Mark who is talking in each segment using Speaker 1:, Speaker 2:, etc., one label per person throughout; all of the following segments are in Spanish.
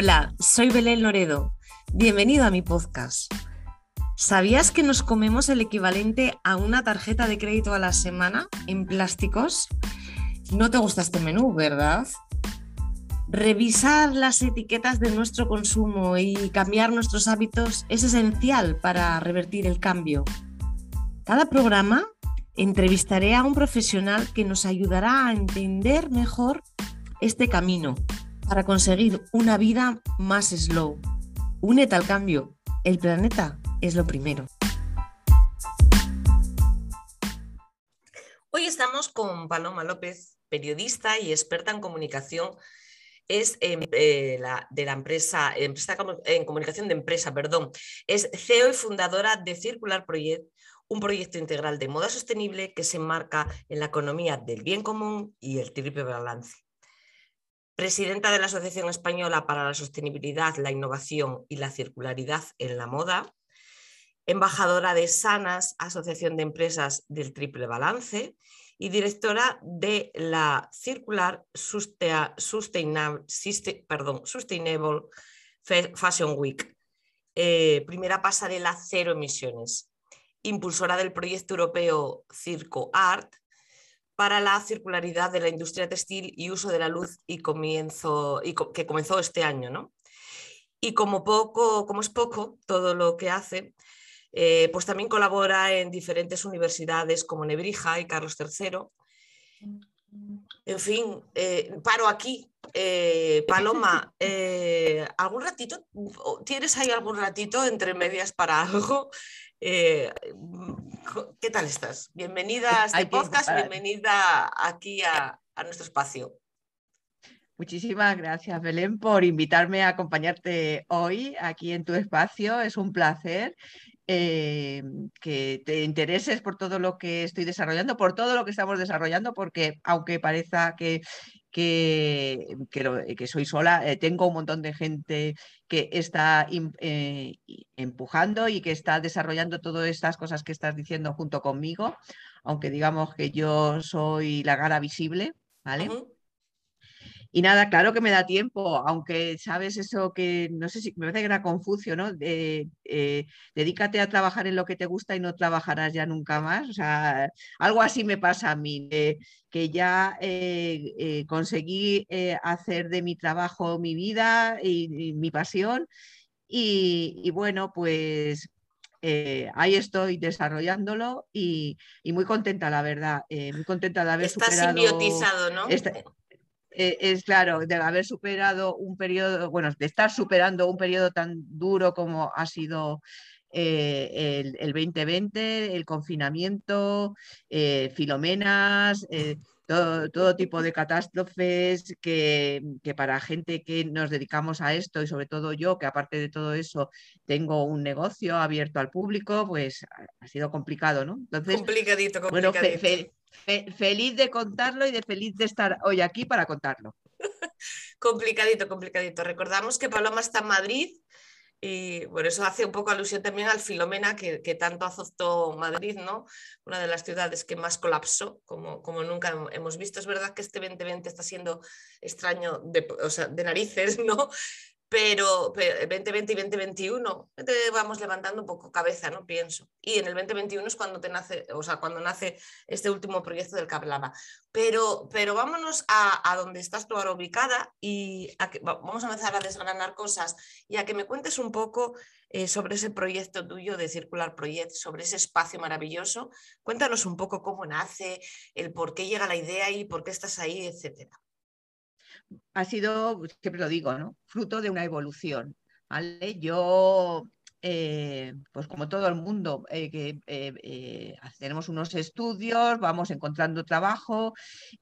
Speaker 1: Hola, soy Belén Loredo. Bienvenido a mi podcast. ¿Sabías que nos comemos el equivalente a una tarjeta de crédito a la semana en plásticos? No te gusta este menú, ¿verdad? Revisar las etiquetas de nuestro consumo y cambiar nuestros hábitos es esencial para revertir el cambio. Cada programa entrevistaré a un profesional que nos ayudará a entender mejor este camino para conseguir una vida más slow. Únete al cambio. El planeta es lo primero. Hoy estamos con Paloma López, periodista y experta en comunicación. Es em, eh, de la empresa, empresa en comunicación de empresa, perdón. Es CEO y fundadora de Circular Project, un proyecto integral de moda sostenible que se enmarca en la economía del bien común y el triple balance presidenta de la Asociación Española para la Sostenibilidad, la Innovación y la Circularidad en la Moda, embajadora de Sanas, Asociación de Empresas del Triple Balance, y directora de la Circular Sustainable, Fashion Week, eh, primera pasarela cero emisiones, impulsora del proyecto europeo Circo Art, para la circularidad de la industria textil y uso de la luz y comienzo, y que comenzó este año. ¿no? Y como, poco, como es poco todo lo que hace, eh, pues también colabora en diferentes universidades como Nebrija y Carlos III. En fin, eh, paro aquí. Eh, Paloma, ¿algún ratito? ¿Tienes ahí algún ratito entre medias para algo? ¿Qué tal estás? Bienvenida a este podcast, bienvenida aquí a, nuestro espacio.
Speaker 2: Muchísimas gracias, Belén, por invitarme a acompañarte hoy aquí en tu espacio. Es un placer eh, que te intereses por todo lo que estoy desarrollando, por todo lo que estamos desarrollando, porque aunque parezca que que, que, soy sola, eh, tengo un montón de gente que está eh, empujando y que está desarrollando todas estas cosas que estás diciendo junto conmigo, aunque digamos que yo soy la cara visible, ¿vale? Y nada, claro que me da tiempo, aunque sabes eso que no sé si me parece que era Confucio, ¿no? De, eh, dedícate a trabajar en lo que te gusta y no trabajarás ya nunca más. O sea, algo así me pasa a mí, que ya eh, eh, conseguí hacer de mi trabajo mi vida y, mi pasión. Y, bueno, pues ahí estoy desarrollándolo y, muy contenta, la verdad, muy contenta de haber
Speaker 1: Está simbiotizado, ¿no?
Speaker 2: Eh, es claro, de haber superado un periodo, bueno, de estar superando un periodo tan duro como ha sido eh, el, 2020, el confinamiento, eh, filomenas, todo, tipo de catástrofes que, que, para gente que nos dedicamos a esto y sobre todo yo, que aparte de todo eso tengo un negocio abierto al público, pues ha sido complicado, ¿no?
Speaker 1: Entonces, complicadito, complicadito.
Speaker 2: Bueno, feliz de contarlo y de feliz de estar hoy aquí para contarlo.
Speaker 1: complicadito, complicadito. Recordamos que Paloma está en Madrid y por eso hace un poco alusión también al Filomena que, tanto azotó Madrid, ¿no? Una de las ciudades que más colapsó, como, como nunca hemos visto. Es verdad que este 2020 está siendo extraño de, de narices, ¿no? Pero, 2020 y 2021 vamos levantando un poco cabeza, ¿no? Pienso. Y en el 2021 es cuando te nace, o sea, cuando nace este último proyecto del que hablaba. Pero, pero vámonos a, a donde estás tú ahora ubicada y vamos a empezar a desgranar cosas y a que me cuentes un poco eh, sobre ese proyecto tuyo de Circular Project, sobre ese espacio maravilloso. Cuéntanos un poco cómo nace, el por qué llega la idea y por qué estás ahí, etcétera
Speaker 2: ha sido, siempre lo digo, ¿no? fruto de una evolución. ¿vale? Yo eh, pues como todo el mundo, eh, que eh, tenemos unos estudios, vamos encontrando trabajo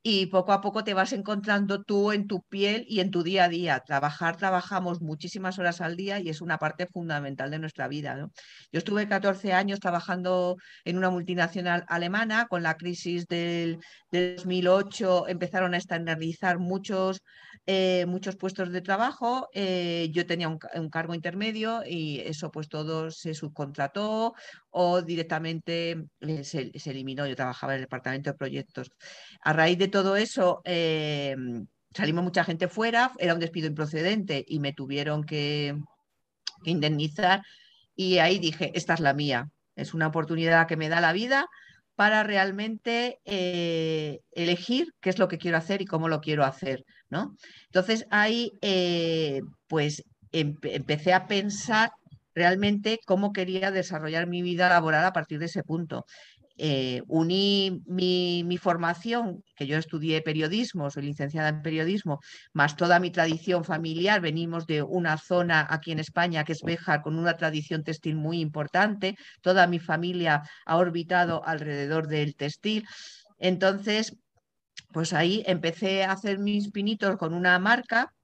Speaker 2: y poco a poco te vas encontrando tú en tu piel y en tu día a día. Trabajar, trabajamos muchísimas horas al día y es una parte fundamental de nuestra vida. Yo estuve 14 años trabajando en una multinacional alemana, con la crisis del, del 2008 empezaron a estandarizar muchos, muchos puestos de trabajo. yo tenía un cargo intermedio y eso pues todo se subcontrató o directamente eh, se, eliminó. Yo trabajaba en el departamento de proyectos. A raíz de todo eso, em, salimos mucha gente fuera, era un despido improcedente y me tuvieron que, indemnizar y ahí dije, esta es la mía, es una oportunidad que me da la vida para realmente eh, elegir qué es lo que quiero hacer y cómo lo quiero hacer, ¿no? Entonces ahí, eh, pues empecé a pensar realmente cómo quería desarrollar mi vida laboral a partir de ese punto. Eh, uní mi, formación, que yo estudié periodismo, soy licenciada en periodismo, más toda mi tradición familiar, venimos de una zona aquí en España que es Béjar, con una tradición textil muy importante, toda mi familia ha orbitado alrededor del textil. Entonces, pues ahí empecé a hacer mis pinitos con una marca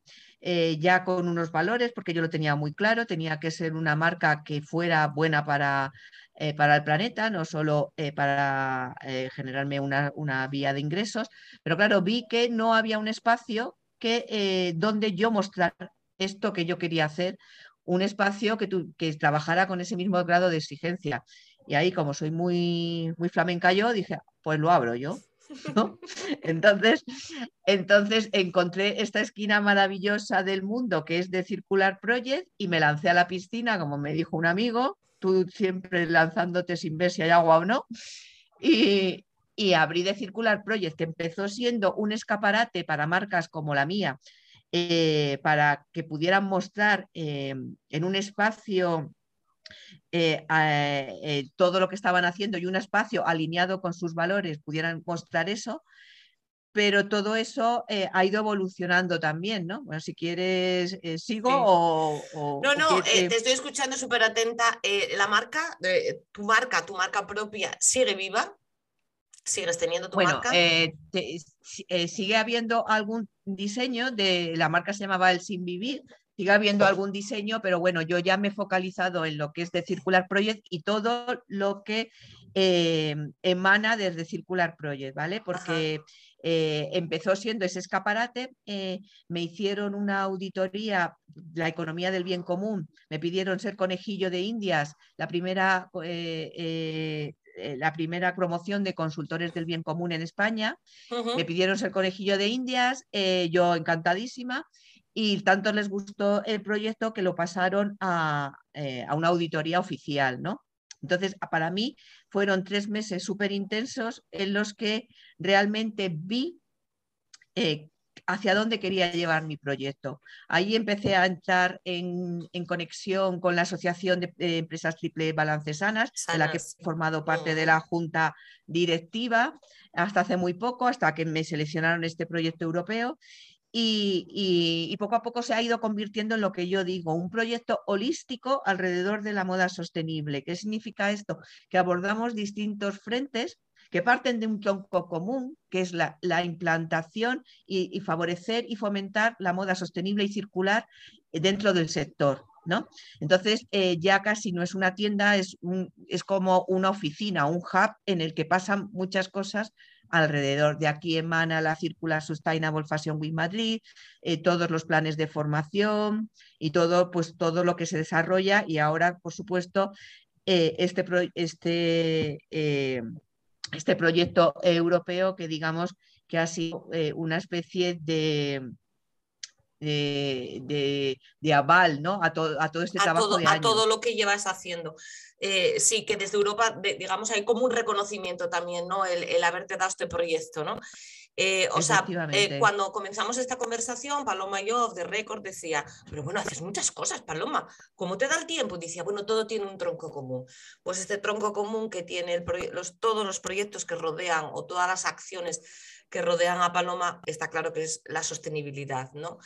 Speaker 2: eh, ya con unos valores, porque yo lo tenía muy claro, tenía que ser una marca que fuera buena para, eh, para el planeta, no solo eh, para generarme una, una, vía de ingresos, pero claro, vi que no había un espacio que, donde yo mostrar esto que yo quería hacer, un espacio que, que trabajara con ese mismo grado de exigencia. Y ahí, como soy muy, muy flamenca yo, dije, pues lo abro yo. Entonces, entonces encontré esta esquina maravillosa del mundo que es de Circular Project y me lancé a la piscina, como me dijo un amigo, tú siempre lanzándote sin ver si hay agua o no. Y, abrí de Circular Project, que empezó siendo un escaparate para marcas como la mía, eh, para que pudieran mostrar eh, en un espacio eh, eh, todo lo que estaban haciendo y un espacio alineado con sus valores pudieran mostrar eso, pero todo eso eh, ha ido evolucionando también, ¿no? Bueno, si quieres, sigo o,
Speaker 1: No, no, te estoy escuchando súper atenta. la marca, tu marca, tu marca propia, sigue viva. ¿Sigues teniendo tu
Speaker 2: bueno,
Speaker 1: marca?
Speaker 2: sigue habiendo algún diseño de la marca se llamaba el Sin Vivir, sigue habiendo algún diseño, pero bueno, yo ya me he focalizado en lo que es de Circular Project y todo lo que eh, emana desde Circular Project, ¿vale? Porque eh, empezó siendo ese escaparate, eh, me hicieron una auditoría, la economía del bien común, me pidieron ser conejillo de Indias, la primera... la primera promoción de consultores del bien común en España. Me pidieron ser conejillo de Indias, yo encantadísima y tanto les gustó el proyecto que lo pasaron eh, a, una auditoría oficial, ¿no? Entonces, para mí fueron tres meses súper intensos en los que realmente vi eh, hacia dónde quería llevar mi proyecto. Ahí empecé a entrar en, conexión con la Asociación de, Empresas Triple Balances Sanas, de la que he formado parte de la junta directiva hasta hace muy poco, hasta que me seleccionaron este proyecto europeo y, poco a poco se ha ido convirtiendo en lo que yo digo, un proyecto holístico alrededor de la moda sostenible. ¿Qué significa esto? Que abordamos distintos frentes que parten de un tronco común, que es la, implantación y, favorecer y fomentar la moda sostenible y circular dentro del sector. ¿no? Entonces, eh, ya casi no es una tienda, es, es como una oficina, un hub en el que pasan muchas cosas alrededor. De aquí emana la Circular Sustainable Fashion Week Madrid, eh, todos los planes de formación y todo, pues, todo lo que se desarrolla y ahora, por supuesto, eh, este, este, eh, este proyecto europeo que digamos que ha sido una especie de, de, aval ¿no? a, todo este trabajo.
Speaker 1: a todo lo que llevas haciendo. Eh, sí, que desde Europa, digamos, hay como un reconocimiento también, ¿no? El, haberte dado este proyecto, ¿no? Eh, o sea, eh, cuando comenzamos esta conversación, Paloma y yo, de récord, decía, pero bueno, haces muchas cosas, Paloma, ¿cómo te da el tiempo? decía, bueno, todo tiene un tronco común. Pues este tronco común que tiene los, todos los proyectos que rodean o todas las acciones que rodean a Paloma, está claro que es la sostenibilidad, ¿no?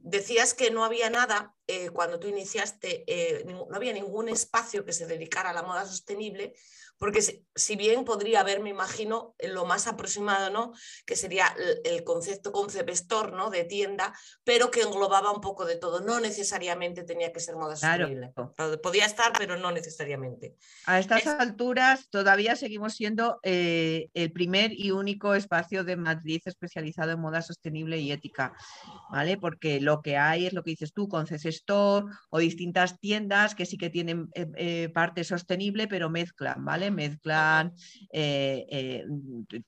Speaker 1: decías que no había nada eh, cuando tú iniciaste, eh, no había ningún espacio que se dedicara a la moda sostenible, porque si, bien podría haber, me imagino, lo más aproximado, ¿no? Que sería el, concepto concept store, ¿no? De tienda, pero que englobaba un poco de todo. No necesariamente tenía que ser moda sostenible. Podía estar, pero no necesariamente.
Speaker 2: A estas alturas todavía seguimos siendo eh, el primer y único espacio espacio de Madrid especializado en moda sostenible y ética, ¿vale? Porque lo que hay es lo que dices tú, con Store o distintas tiendas que sí que tienen eh, eh, parte sostenible, pero mezclan, ¿vale? Mezclan eh,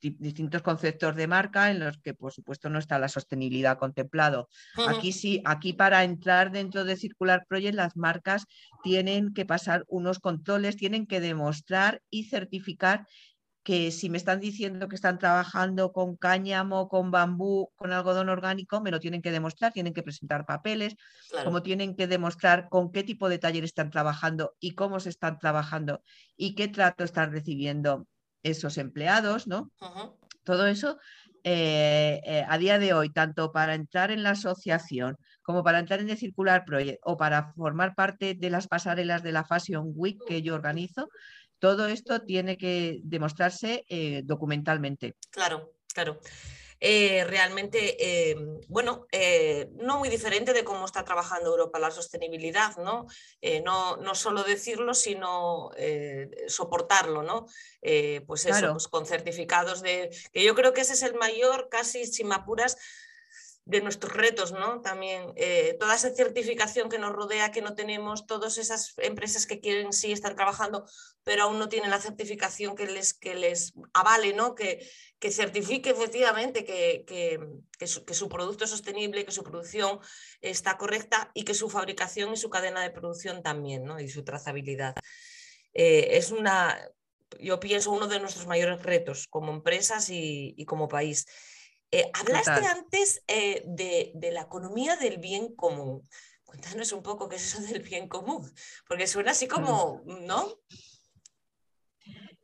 Speaker 2: distintos conceptos de marca en los que, por supuesto, no está la sostenibilidad contemplado. Aquí sí, aquí para entrar dentro de Circular Project, las marcas tienen que pasar unos controles, tienen que demostrar y certificar que si me están diciendo que están trabajando con cáñamo, con bambú, con algodón orgánico, me lo tienen que demostrar, tienen que presentar papeles, como tienen que demostrar con qué tipo de taller están trabajando y cómo se están trabajando y qué trato están recibiendo esos empleados, ¿no? Todo eso eh, eh, a día de hoy, tanto para entrar en la asociación como para entrar en el Circular Project o para formar parte de las pasarelas de la Fashion Week que yo organizo, todo esto tiene que demostrarse eh, documentalmente.
Speaker 1: Claro, claro. Eh, realmente, eh, bueno, no muy diferente de cómo está trabajando Europa la sostenibilidad, ¿no? no, no, solo decirlo, sino soportarlo, ¿no? pues eso, pues con certificados de, que yo creo que ese es el mayor, casi sin apuras, de nuestros retos, ¿no? También eh, toda esa certificación que nos rodea, que no tenemos, todas esas empresas que quieren sí estar trabajando, pero aún no tienen la certificación que les, que les avale, ¿no? Que, que certifique efectivamente que, que, su, producto es sostenible, que su producción está correcta y que su fabricación y su cadena de producción también, ¿no? Y su trazabilidad. Eh, es una, yo pienso, uno de nuestros mayores retos como empresas y, y como país. Eh, hablaste antes eh, de, la economía del bien común. Cuéntanos un poco qué es eso del bien común, porque suena así como, ¿no?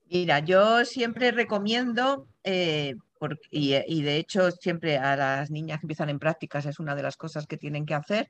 Speaker 2: Mira, yo siempre recomiendo, eh, y, y, de hecho siempre a las niñas que empiezan en prácticas es una de las cosas que tienen que hacer,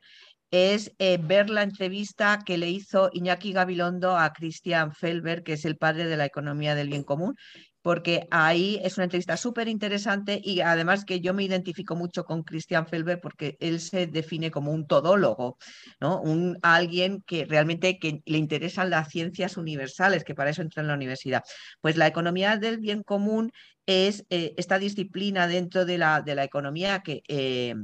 Speaker 2: es ver la entrevista que le hizo Iñaki Gabilondo a Christian Felber, que es el padre de la economía del bien común, porque ahí es una entrevista súper interesante y además que yo me identifico mucho con Christian Felber porque él se define como un todólogo, ¿no? Un, alguien que realmente que le interesan las ciencias universales, que para eso entra en la universidad. Pues la economía del bien común es eh, esta disciplina dentro de la, de la economía que... Eh,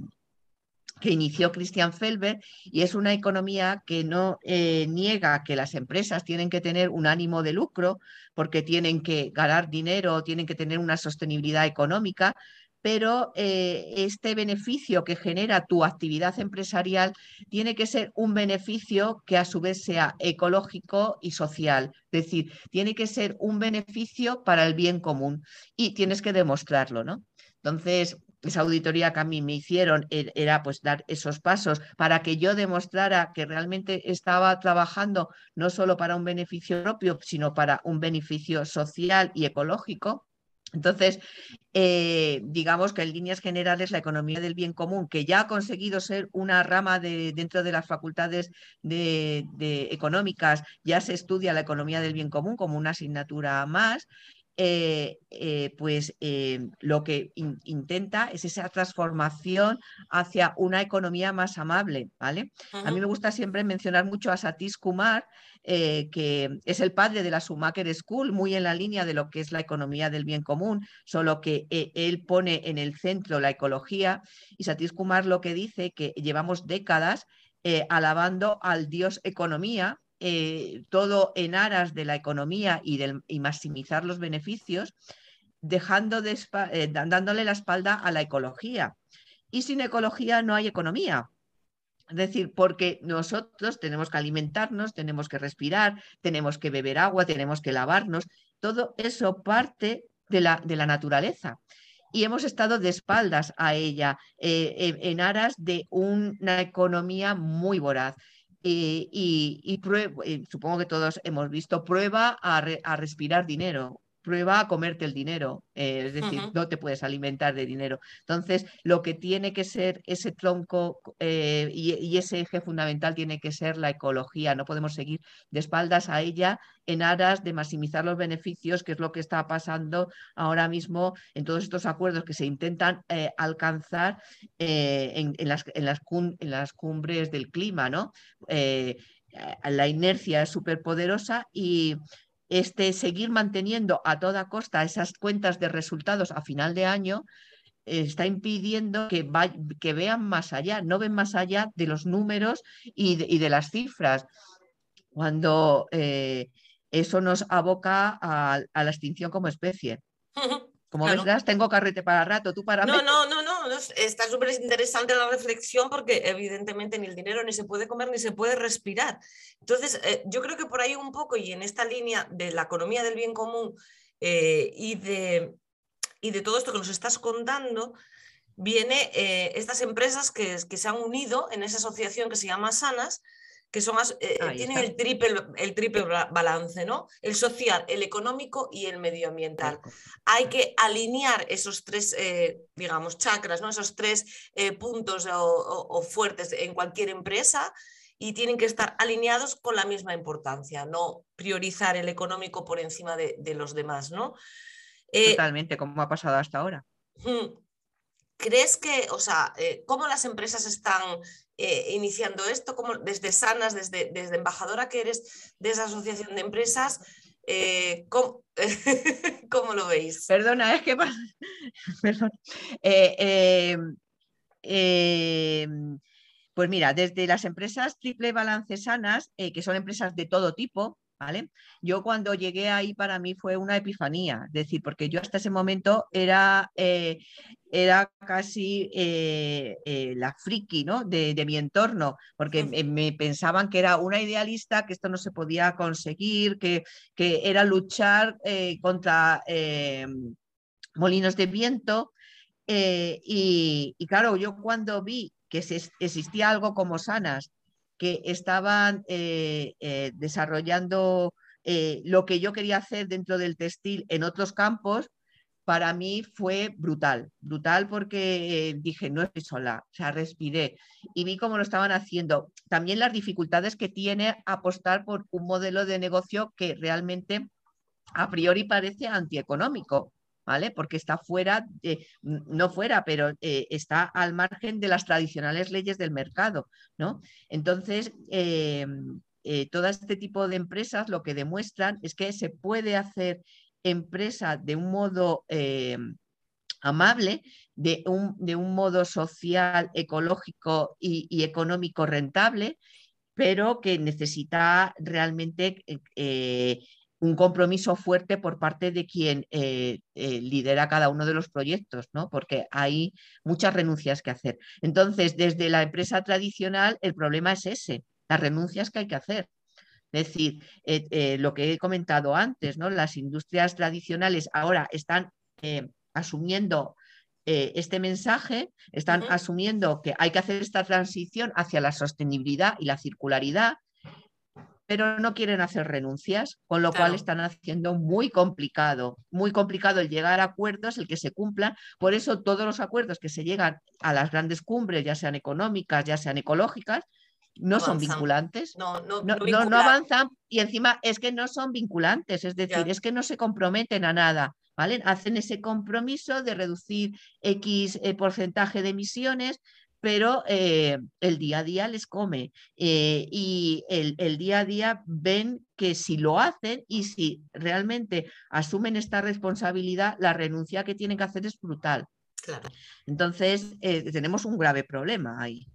Speaker 2: que inició Christian Felber y es una economía que no eh, niega que las empresas tienen que tener un ánimo de lucro porque tienen que ganar dinero, tienen que tener una sostenibilidad económica, pero eh, este beneficio que genera tu actividad empresarial tiene que ser un beneficio que a su vez sea ecológico y social. Es decir, tiene que ser un beneficio para el bien común y tienes que demostrarlo, ¿no? Entonces, esa auditoría que a mí me hicieron e-, era pues dar esos pasos para que yo demostrara que realmente estaba trabajando no solo para un beneficio propio, sino para un beneficio social y ecológico. Entonces, eh, digamos que en líneas generales la economía del bien común, que ya ha conseguido ser una rama de, dentro de las facultades de, económicas, ya se estudia la economía del bien común como una asignatura más eh, eh, pues eh, lo que intenta es esa transformación hacia una economía más amable, ¿vale? A mí me gusta siempre mencionar mucho a Satish Kumar, que es el padre de la Schumacher School, muy en la línea de lo que es la economía del bien común, solo que él pone en el centro la ecología y Satish Kumar lo que dice que llevamos décadas alabando al dios economía, eh, todo en aras de la economía y, maximizar los beneficios, dejando eh, dándole la espalda a la ecología. Y sin ecología no hay economía. Es decir, porque nosotros tenemos que alimentarnos, tenemos que respirar, tenemos que beber agua, tenemos que lavarnos. Todo eso parte de la, de la naturaleza y hemos estado de espaldas a ella eh, en aras de una economía muy voraz y, y, supongo que todos hemos visto, prueba a, a respirar dinero prueba a comerte el dinero, eh, es decir, no te puedes alimentar de dinero. Entonces, lo que tiene que ser ese tronco eh, y, ese eje fundamental tiene que ser la ecología. No podemos seguir de espaldas a ella en aras de maximizar los beneficios, que es lo que está pasando ahora mismo en todos estos acuerdos que se intentan eh, alcanzar en, las, en, las en, las, cumbres del clima, ¿no? la inercia es súper poderosa y este, seguir manteniendo a toda costa esas cuentas de resultados a final de año está impidiendo que, que vean más allá, no ven más allá de los números y de, las cifras, cuando eh, eso nos aboca a, la extinción como especie. Como ves, tengo carrete para rato, tú para
Speaker 1: No, no, no, no, está súper interesante la reflexión porque evidentemente ni el dinero ni se puede comer ni se puede respirar. Entonces, eh, yo creo que por ahí un poco y en esta línea de la economía del bien común eh, y, de, y de todo esto que nos estás contando, viene eh, estas empresas que, que se han unido en esa asociación que se llama Sanas, que son eh, tienen el triple, el triple balance, ¿no? El social, el económico y el medioambiental. Hay que alinear esos tres, eh, digamos, chakras, ¿no? Esos tres eh, puntos o, fuertes en cualquier empresa y tienen que estar alineados con la misma importancia, no priorizar el económico por encima de, los demás, ¿no?
Speaker 2: Totalmente, como ha pasado hasta ahora.
Speaker 1: ¿Crees que, o sea, cómo las empresas están eh, iniciando esto, como desde Sanas, desde, desde embajadora que eres de esa asociación de empresas, eh, ¿cómo, lo veis?
Speaker 2: Perdona, es que Perdón. Eh, pues mira, desde las empresas triple balance sanas, que son empresas de todo tipo, ¿vale? Yo cuando llegué ahí para mí fue una epifanía, es decir, porque yo hasta ese momento era, eh, era casi eh, eh, la friki ¿no? de, mi entorno, porque me, pensaban que era una idealista, que esto no se podía conseguir, que, que era luchar contra molinos de viento. Y, y, claro, yo cuando vi que existía algo como Sanas, que estaban eh, eh, desarrollando eh, lo que yo quería hacer dentro del textil en otros campos, para mí fue brutal, brutal porque dije, no estoy sola, o sea, respiré y vi cómo lo estaban haciendo. También las dificultades que tiene apostar por un modelo de negocio que realmente a priori parece antieconómico, porque está fuera, no fuera, pero eh, está al margen de las tradicionales leyes del mercado, ¿no? Entonces, eh, eh, todo este tipo de empresas lo que demuestran es que se puede hacer empresa de un modo amable, de un, de un, modo social, ecológico y, económico rentable, pero que necesita realmente un compromiso fuerte por parte de quien eh, eh, lidera cada uno de los proyectos, ¿no? porque hay muchas renuncias que hacer. Entonces, desde la empresa tradicional, el problema es ese, las renuncias que hay que hacer. Es decir, eh, lo que he comentado antes, ¿no? las industrias tradicionales ahora están asumiendo este mensaje, están asumiendo que hay que hacer esta transición hacia la sostenibilidad y la circularidad, pero no quieren hacer renuncias, con lo cual están haciendo muy complicado, muy complicado el llegar a acuerdos, el que se cumplan. Por eso todos los acuerdos que se llegan a las grandes cumbres, ya sean económicas, ya sean ecológicas, no, son vinculantes,
Speaker 1: no, no,
Speaker 2: no, avanzan y encima es que no son vinculantes, es decir, es que no se comprometen a nada. ¿Vale? Hacen ese compromiso de reducir X eh, porcentaje de emisiones, pero eh, el día a día les come eh, y el, día a día ven que si lo hacen y si realmente asumen esta responsabilidad, la renuncia que tienen que hacer es brutal.
Speaker 1: Claro.
Speaker 2: Entonces, eh, tenemos un grave problema ahí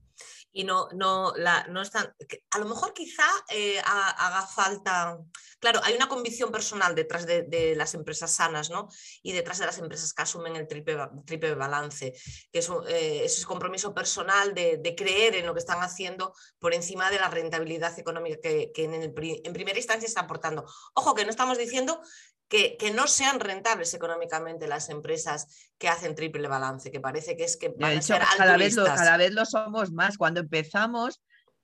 Speaker 1: y no, no, la, no están. A lo mejor quizá eh, haga falta. Claro, hay una convicción personal detrás de, las empresas sanas, ¿no? Y detrás de las empresas que asumen el triple, triple balance, que es eh, ese compromiso personal de, creer en lo que están haciendo por encima de la rentabilidad económica que, en, en primera instancia están aportando. Ojo, que no estamos diciendo que, no sean rentables económicamente las empresas que hacen triple balance, que parece que es que van a ser
Speaker 2: cada vez, lo, cada vez lo somos más. Cuando empezamos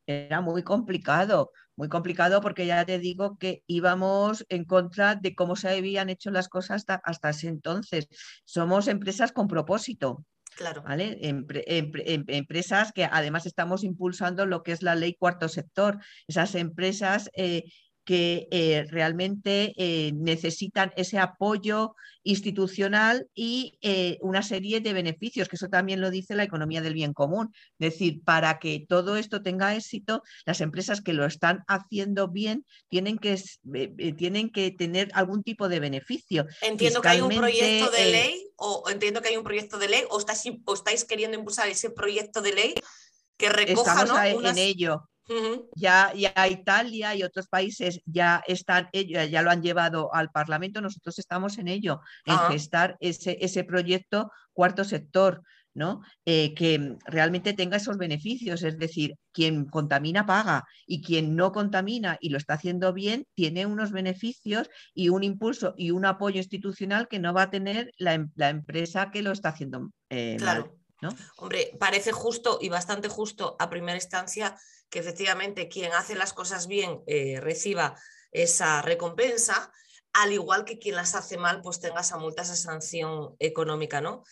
Speaker 2: era muy complicado, muy complicado porque ya te digo que íbamos en contra de cómo se habían hecho las cosas hasta, ese entonces. Somos empresas con propósito.
Speaker 1: Claro.
Speaker 2: ¿vale? empresas que además estamos impulsando lo que es la ley cuarto sector. Esas empresas eh, que eh, realmente eh, necesitan ese apoyo institucional y eh, una serie de beneficios, que eso también lo dice la economía del bien común. Es decir, para que todo esto tenga éxito, las empresas que lo están haciendo bien tienen que, tienen que tener algún tipo de beneficio.
Speaker 1: Entiendo que hay un proyecto de ley, o entiendo que hay un proyecto de ley, o, o estáis queriendo impulsar ese proyecto de ley que recoja
Speaker 2: Estamos en ello ya, ya, Italia y otros países ya están, ya lo han llevado al Parlamento, nosotros estamos en ello, en gestar ese, ese proyecto cuarto sector, ¿no? Eh, que realmente tenga esos beneficios, es decir, quien contamina paga y quien no contamina y lo está haciendo bien tiene unos beneficios y un impulso y un apoyo institucional que no va a tener la, em, empresa que lo está haciendo eh,
Speaker 1: claro. ¿no? Hombre, parece justo y bastante justo a primera instancia que efectivamente quien hace las cosas bien eh, reciba esa recompensa, al igual que quien las hace mal, pues tenga esa multa, esa sanción económica, ¿no?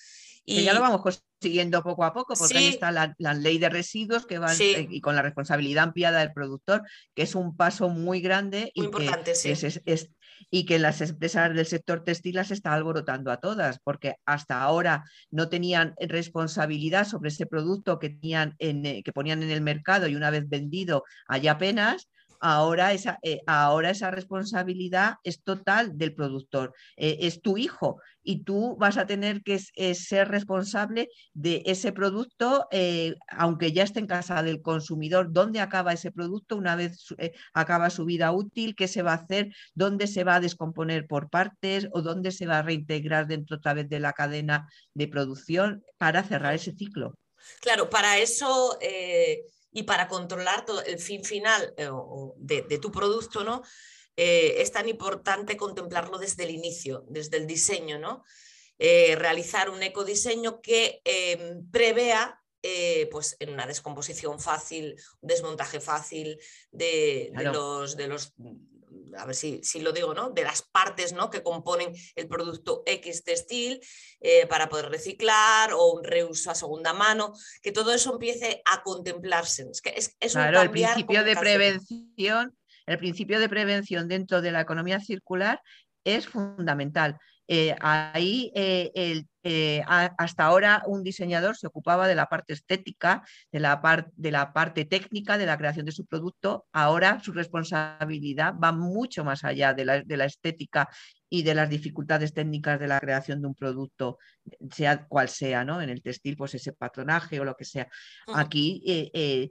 Speaker 2: Y ya lo vamos consiguiendo poco a poco, porque ahí está la, ley de residuos que va eh, y con la responsabilidad ampliada del productor, que es un paso muy grande
Speaker 1: y
Speaker 2: importante,
Speaker 1: que
Speaker 2: es, y que las empresas del sector textil las está alborotando a todas, porque hasta ahora no tenían responsabilidad sobre ese producto que, tenían en, eh, que ponían en el mercado y una vez vendido hay apenas, ahora esa, eh, ahora esa responsabilidad es total del productor, eh, es tu hijo y tú vas a tener que eh, ser responsable de ese producto, aunque ya esté en casa del consumidor, dónde acaba ese producto una vez acaba su vida útil, qué se va a hacer, dónde se va a descomponer por partes o dónde se va a reintegrar dentro otra vez de la cadena de producción para cerrar ese ciclo.
Speaker 1: Claro, para eso y para controlar todo el fin final eh, de, tu producto, ¿no? Eh, es tan importante contemplarlo desde el inicio, desde el diseño, ¿no? Eh, realizar un ecodiseño que em, prevea pues en una descomposición fácil, un desmontaje fácil de, los, de los a ver si, lo digo, ¿no? de las partes ¿no? que componen el producto X textil eh, para poder reciclar o un reuso a segunda mano, que todo eso empiece a contemplarse. Es, que es,
Speaker 2: claro, el principio de prevención, el principio de prevención dentro de la economía circular es fundamental. Eh, ahí eh, eh, hasta ahora un diseñador se ocupaba de la parte estética, de la, de la, parte técnica de la creación de su producto. Ahora su responsabilidad va mucho más allá de la, estética y de las dificultades técnicas de la creación de un producto, sea cual sea, ¿no? En el textil, pues ese patronaje o lo que sea. Aquí eh,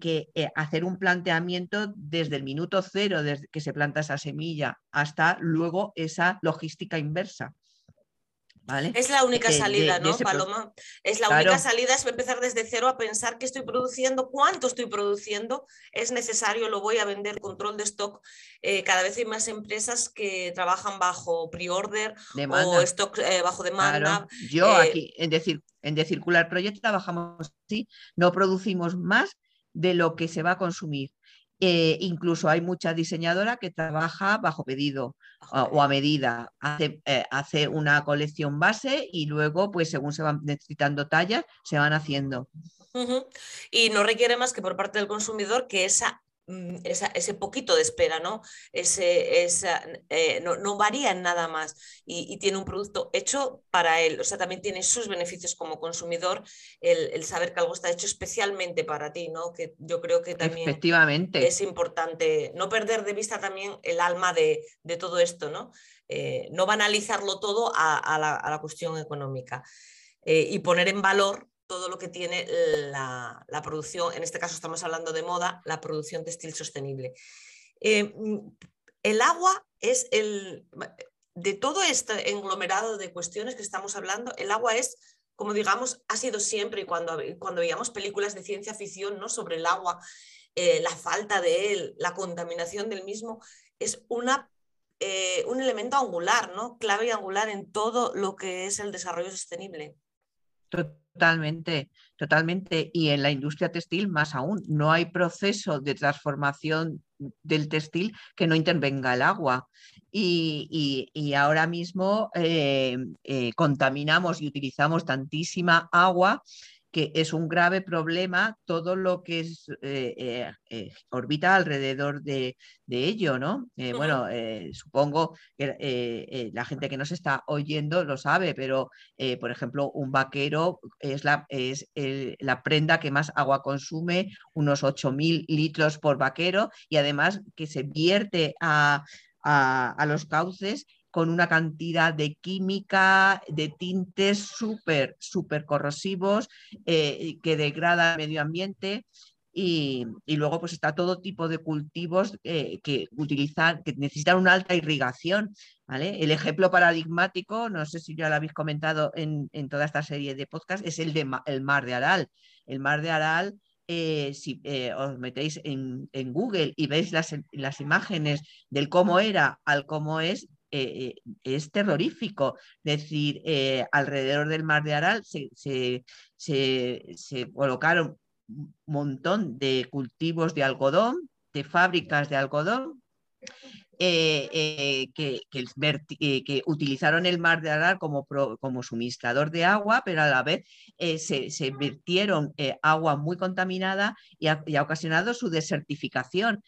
Speaker 2: que eh, hacer un planteamiento desde el minuto cero, desde que se planta esa semilla, hasta luego esa logística inversa.
Speaker 1: Es la única salida, ¿no, Paloma? Es la única salida, es empezar desde cero a pensar qué estoy produciendo, cuánto estoy produciendo, es necesario, lo voy a vender, control de stock. Eh, cada vez hay más empresas que trabajan bajo pre-order o stock bajo demanda.
Speaker 2: Yo aquí, en decir, en The Circular Project trabajamos así, no producimos más de lo que se va a consumir. Eh, incluso hay mucha diseñadora que trabaja bajo pedido o, a medida, hace, eh, hace, una colección base y luego, pues según se van necesitando tallas, se van haciendo.
Speaker 1: Y no requiere más que por parte del consumidor que esa Mm, ese poquito de espera, ¿no? Ese, eh, no, varía en nada más y, tiene un producto hecho para él. O sea, también tiene sus beneficios como consumidor el, saber que algo está hecho especialmente para ti, ¿no? Que yo creo que también es importante no perder de vista también el alma de, todo esto, ¿no? Eh, no banalizarlo todo a, la, cuestión económica. Eh, y poner en valor todo lo que tiene la, producción, en este caso estamos hablando de moda, la producción textil sostenible. Eh, el agua es el, de todo este englomerado de cuestiones que estamos hablando, el agua es, como digamos, ha sido siempre, y cuando, cuando veíamos películas de ciencia ficción ¿no? sobre el agua, eh, la falta de él, la contaminación del mismo, es una, eh, un elemento angular, ¿no? clave angular en todo lo que es el desarrollo sostenible.
Speaker 2: Totalmente, totalmente. Y en la industria textil más aún, no hay proceso de transformación del textil que no intervenga el agua. Y, ahora mismo eh, eh, contaminamos y utilizamos tantísima agua que es un grave problema todo lo que es, eh, eh, orbita alrededor de, ello, ¿no? Bueno, supongo que la gente que nos está oyendo lo sabe, pero por ejemplo, un vaquero es, la, es la prenda que más agua consume, unos 8.000 litros por vaquero, y además que se vierte a, a los cauces con una cantidad de química, de tintes súper, súper corrosivos eh, que degrada el medio ambiente. Y, luego pues está todo tipo de cultivos eh, que utilizan, que necesitan una alta irrigación. ¿vale? El ejemplo paradigmático, no sé si ya lo habéis comentado en, toda esta serie de podcasts, es el de el mar de Aral. El mar de Aral eh, si os metéis en, Google y veis las, las, imágenes del cómo era al cómo es, eh, eh, es terrorífico. Es decir, eh, alrededor del mar de Aral se, se, colocaron un montón de cultivos de algodón, de fábricas de algodón, que, que, utilizaron el mar de Aral como, como suministrador de agua, pero a la vez se, se, vertieron agua muy contaminada y ha, y ha, ocasionado su desertificación.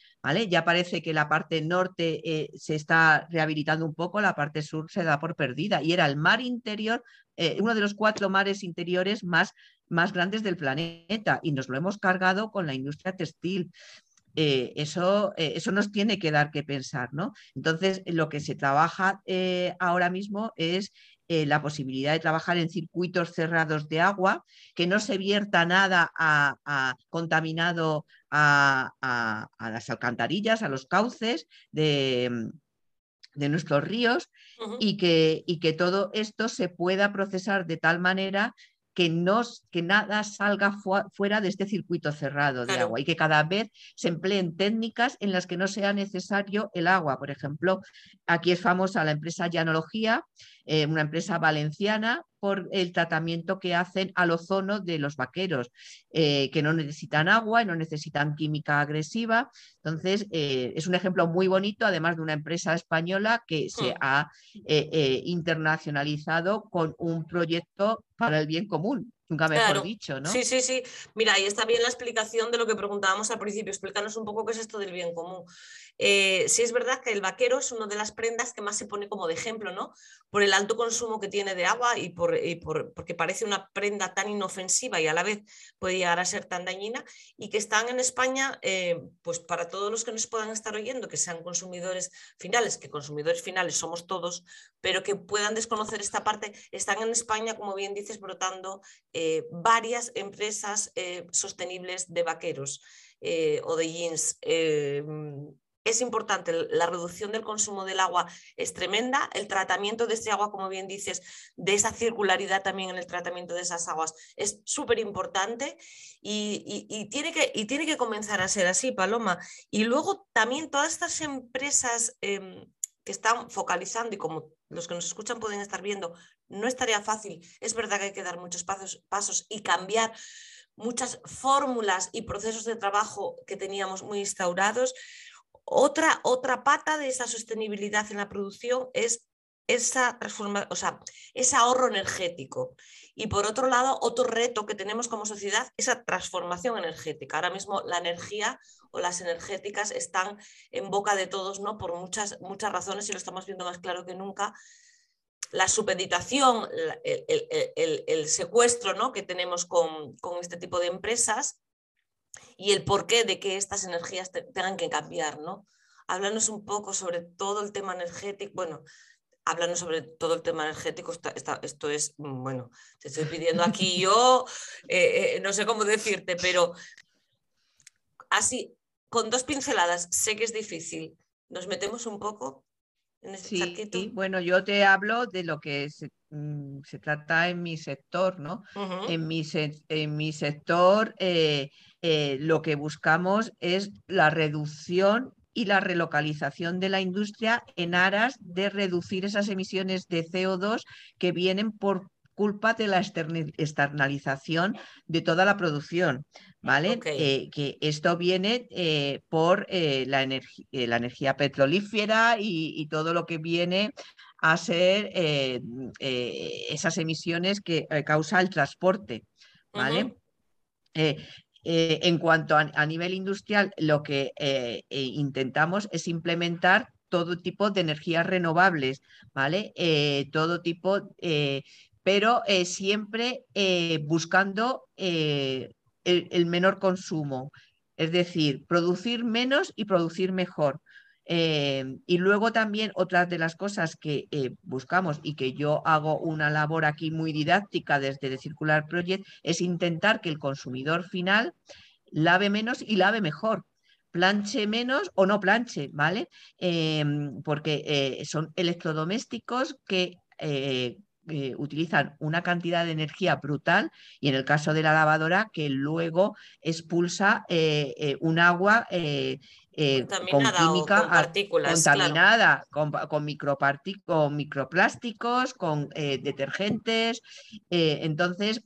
Speaker 2: Ya parece que la parte norte eh, se está rehabilitando un poco, la parte sur se da por perdida y era el mar interior, eh, uno de los cuatro mares interiores más, más grandes del planeta y nos lo hemos cargado con la industria textil. Eh, eso, eso, nos tiene que dar que pensar, ¿no? Entonces, lo que se trabaja ahora mismo es la posibilidad de trabajar en circuitos cerrados de agua, que no se vierta nada a, contaminado a, las alcantarillas, a los cauces de, nuestros ríos y, que, y que todo esto se pueda procesar de tal manera que, no, que nada salga fuera de este circuito cerrado de agua y que cada vez se empleen técnicas en las que no sea necesario el agua. Por ejemplo, aquí es famosa la empresa Llanología, eh, una empresa valenciana, por el tratamiento que hacen al ozono de los vaqueros, eh, que no necesitan agua y no necesitan química agresiva. Entonces, eh, es un ejemplo muy bonito, además de una empresa española que se hmm. ha internacionalizado con un proyecto para el bien común nunca mejor dicho, ¿no?
Speaker 1: Sí, sí, sí. Mira, ahí está bien la explicación de lo que preguntábamos al principio. Explícanos un poco qué es esto del bien común. Eh, sí es verdad que el vaquero es una de las prendas que más se pone como de ejemplo, ¿no? Por el alto consumo que tiene de agua y, por, porque parece una prenda tan inofensiva y a la vez puede llegar a ser tan dañina y que están en España, eh, pues para todos los que nos puedan estar oyendo, que sean consumidores finales, que consumidores finales somos todos, pero que puedan desconocer esta parte, están en España, como bien dices, brotando eh, varias empresas sostenibles de vaqueros o de jeans es importante, la reducción del consumo del agua es tremenda, el tratamiento de este agua, como bien dices, de esa circularidad también en el tratamiento de esas aguas es súper importante y, tiene que, y tiene que comenzar a ser así, Paloma. Y luego también todas estas empresas em, que están focalizando y como los que nos escuchan pueden estar viendo, no es tarea fácil, es verdad que hay que dar muchos pasos, pasos y cambiar muchas fórmulas y procesos de trabajo que teníamos muy instaurados, otra, otra pata de esa sostenibilidad en la producción es esa o sea, ese ahorro energético. Y por otro lado, otro reto que tenemos como sociedad, esa transformación energética. Ahora mismo la energía o las energéticas están en boca de todos, ¿no? Por muchas, muchas razones y lo estamos viendo más claro que nunca. La supeditación, el, secuestro ¿no? que tenemos con, con este tipo de empresas y el porqué de que estas energías tengan que cambiar, ¿no? Háblanos un poco sobre todo el tema energético, bueno, háblanos sobre todo el tema energético, esto es, mm, bueno, te estoy pidiendo aquí yo, eh, eh, no sé cómo decirte, pero así, con dos pinceladas, sé que es difícil, nos metemos un poco en ese sí,
Speaker 2: bueno, yo te hablo de lo que se, mm, trata en mi sector, ¿no? en, mi en mi sector... Eh, eh, lo que buscamos es la reducción y la relocalización de la industria en aras de reducir esas emisiones de CO2 que vienen por culpa de la externalización de toda la producción, ¿vale? Eh, que esto viene eh, por la, la, energía petrolífera y, todo lo que viene a ser esas emisiones que causa el transporte. ¿vale? en cuanto a, nivel industrial, lo que intentamos es implementar todo tipo de energías renovables, ¿vale? todo tipo, pero siempre buscando el, menor consumo, es decir, producir menos y producir mejor. Eh, y luego también otras de las cosas que eh, buscamos y que yo hago una labor aquí muy didáctica desde The Circular Project es intentar que el consumidor final lave menos y lave mejor. Planche menos o no planche, ¿vale? Eh, porque son electrodomésticos que eh, utilizan una cantidad de energía brutal y en el caso de la lavadora que luego expulsa eh, eh, un agua con química contaminada, con, con, microplásticos, con detergentes. entonces,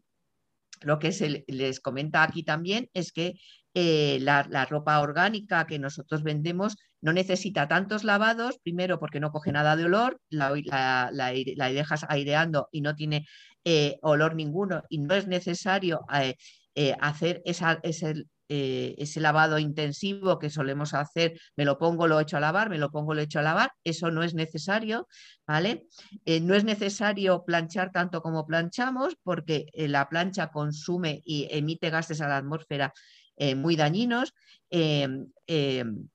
Speaker 2: lo que se les comenta aquí también es que la, ropa orgánica que nosotros vendemos no necesita tantos lavados, primero porque no coge nada de olor, la, dejas aireando y no tiene eh, olor ninguno y no es necesario eh, eh, hacer ese, lavado intensivo que solemos hacer, me lo pongo, lo echo a lavar, me lo pongo, lo echo a lavar, eso no es necesario, ¿vale? no es necesario planchar tanto como planchamos porque la plancha consume y emite gases a la atmósfera muy dañinos. Em, em,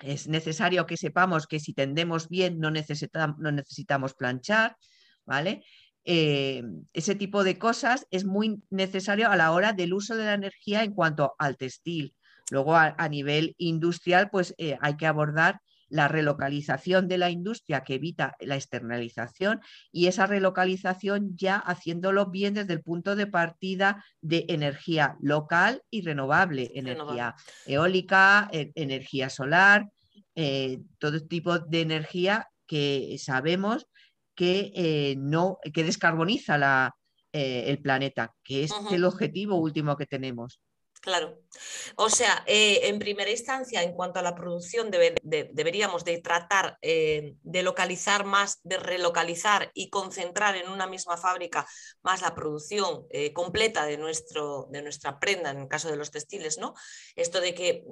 Speaker 2: es necesario que sepamos que si tendemos bien no, necesitamos, no necesitamos planchar, ¿vale? Eh, ese tipo de cosas es muy necesario a la hora del uso de la energía en cuanto al textil. Luego a, nivel industrial, pues eh, hay que abordar la relocalización de la industria que evita la externalización y esa relocalización ya haciéndolo bien desde el punto de partida de energía local y renovable, energía eólica, e, energía solar, eh, todo tipo de energía que sabemos que, eh, no, que descarboniza la, eh, el planeta, que es el objetivo último que tenemos.
Speaker 1: Claro. O sea, eh, en primera instancia, en cuanto a la producción, deberíamos de tratar eh, de localizar más, de relocalizar y concentrar en una misma fábrica más la producción eh, completa de, nuestro, de nuestra prenda, en el caso de los textiles, ¿no? Esto de que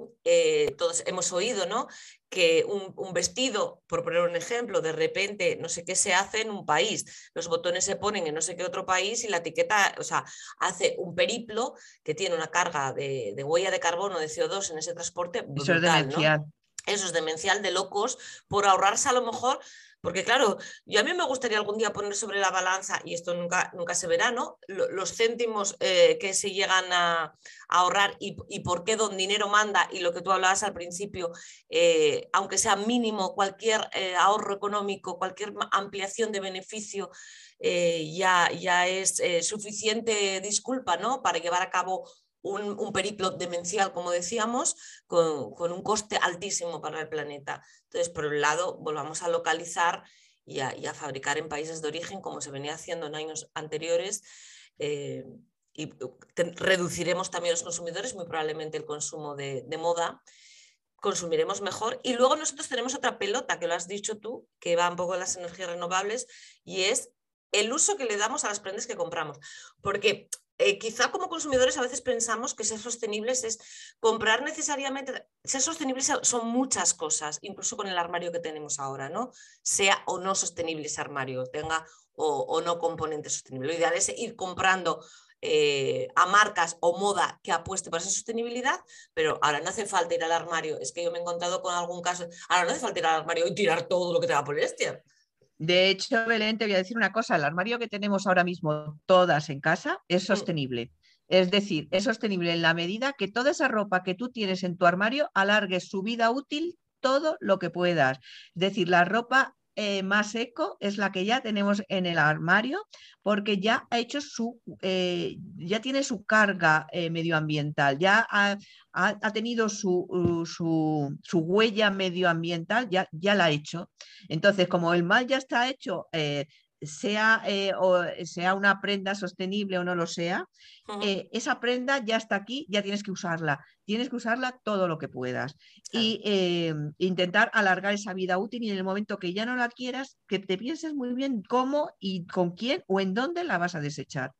Speaker 1: todos hemos oído, ¿no? Que un, vestido, por poner un ejemplo, de repente no sé qué se hace en un país, los botones se ponen en no sé qué otro país y la etiqueta, o sea, hace un periplo que tiene una carga de, huella de carbono, de CO2 en ese transporte.
Speaker 2: Brutal, Eso es demencial.
Speaker 1: Eso es demencial de locos por ahorrarse a lo mejor porque claro, yo a mí me gustaría algún día poner sobre la balanza, y esto nunca, nunca se verá, ¿no? Los céntimos eh, que se llegan a, ahorrar y, por qué don dinero manda, y lo que tú hablabas al principio, eh, aunque sea mínimo, cualquier eh, ahorro económico, cualquier ampliación de beneficio, ya, ya es suficiente disculpa, ¿no? Para llevar a cabo un, periplo demencial, como decíamos, con, un coste altísimo para el planeta. Entonces, por un lado, volvamos a localizar y a, fabricar en países de origen, como se venía haciendo en años anteriores. Eh, y reduciremos también los consumidores, muy probablemente el consumo de, moda, consumiremos mejor. Y luego nosotros tenemos otra pelota, que lo has dicho tú, que va un poco en las energías renovables, y es el uso que le damos a las prendas que compramos. Porque eh, quizá como consumidores a veces pensamos que ser sostenibles es comprar necesariamente, ser sostenibles son muchas cosas, incluso con el armario que tenemos ahora, ¿no? Sea o no sostenible ese armario, tenga o, no componente sostenible. Lo ideal es ir comprando eh, a marcas o moda que apueste por esa sostenibilidad, pero ahora no hace falta ir al armario. Es que yo me he encontrado con algún caso, ahora no hace falta ir al armario y tirar todo lo que te va por este.
Speaker 2: De hecho, Belén, te voy a decir una cosa, el armario que tenemos ahora mismo todas en casa es mm. sostenible. Es decir, es sostenible en la medida que toda esa ropa que tú tienes en tu armario alargue su vida útil todo lo que puedas. Es decir, la ropa eh, más eco es la que ya tenemos en el armario porque ya ha hecho su, eh, ya tiene su carga eh, medioambiental, ya ha, tenido su, uh, su, su, huella medioambiental, ya, ya la ha hecho. Entonces, como el mal ya está hecho, sea, eh, o sea una prenda sostenible o no lo sea, eh, esa prenda ya está aquí, ya tienes que usarla. Tienes que usarla todo lo que puedas. Y eh, intentar alargar esa vida útil y en el momento que ya no la quieras, que te pienses muy bien cómo y con quién o en dónde la vas a desechar.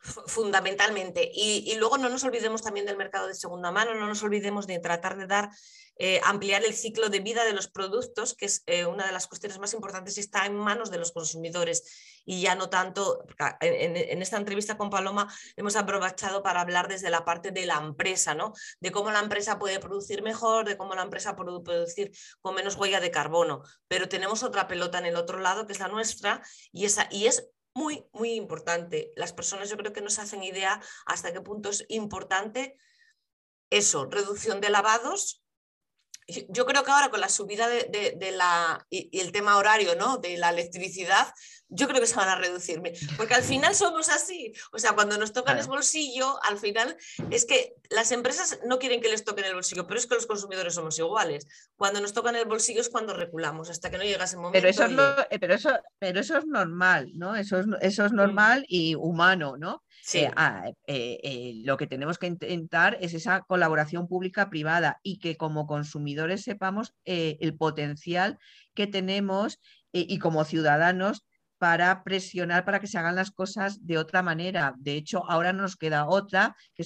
Speaker 1: Fundamentalmente. Y, luego no nos olvidemos también del mercado de segunda mano, no nos olvidemos de tratar de dar, eh, ampliar el ciclo de vida de los productos, que es eh, una de las cuestiones más importantes y está en manos de los consumidores. Y ya no tanto, en, esta entrevista con Paloma hemos aprovechado para hablar desde la parte de la empresa, ¿no? De cómo la empresa puede producir mejor, de cómo la empresa puede producir con menos huella de carbono. Pero tenemos otra pelota en el otro lado, que es la nuestra, y, esa, y es muy, muy importante. Las personas yo creo que no se hacen idea hasta qué punto es importante eso, reducción de lavados. Yo creo que ahora con la subida de, la, y, el tema horario ¿no? de la electricidad, yo creo que se van a reducirme, porque al final somos así, o sea, cuando nos tocan el bolsillo, al final es que las empresas no quieren que les toquen el bolsillo, pero es que los consumidores somos iguales. Cuando nos tocan el bolsillo es cuando reculamos, hasta que no llega ese momento.
Speaker 2: Pero eso, es, eh, pero eso, pero eso es normal, ¿no? Eso es, eso es mm. normal y humano, ¿no? Eh, ah, eh, lo que tenemos que intentar es esa colaboración pública-privada y que como consumidores sepamos el potencial que tenemos y como ciudadanos para presionar para que se hagan las cosas de otra manera. De hecho, ahora nos queda otra, que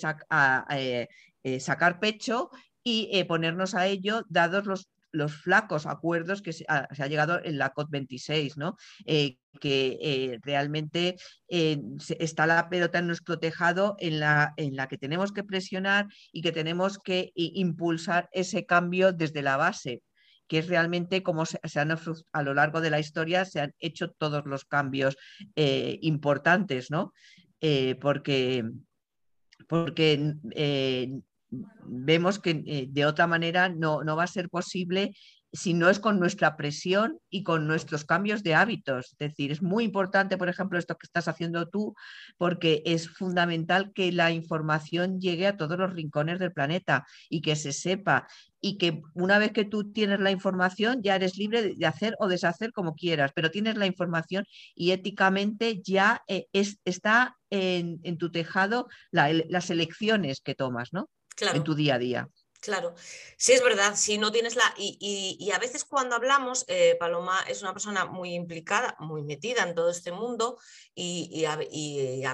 Speaker 2: eh, eh, sacar pecho y eh, ponernos a ello, dados los, los flacos acuerdos que se ha, llegado en la COP26, ¿no? que realmente está la pelota en nuestro tejado en la, en la que tenemos que presionar y que tenemos que impulsar ese cambio desde la base que es realmente como se, han, a lo largo de la historia se han hecho todos los cambios eh, importantes, ¿no? Eh, porque porque eh, vemos que de otra manera no, no, va a ser posible si no es con nuestra presión y con nuestros cambios de hábitos. Es decir, es muy importante, por ejemplo, esto que estás haciendo tú, porque es fundamental que la información llegue a todos los rincones del planeta y que se sepa y que una vez que tú tienes la información ya eres libre de hacer o deshacer como quieras, pero tienes la información y éticamente ya eh, es, está en, tu tejado las elecciones que tomas, ¿no? En tu día a día.
Speaker 1: Claro, sí es verdad, si no tienes la... Y, a veces cuando hablamos, eh, Paloma es una persona muy implicada, muy metida en todo este mundo y, a,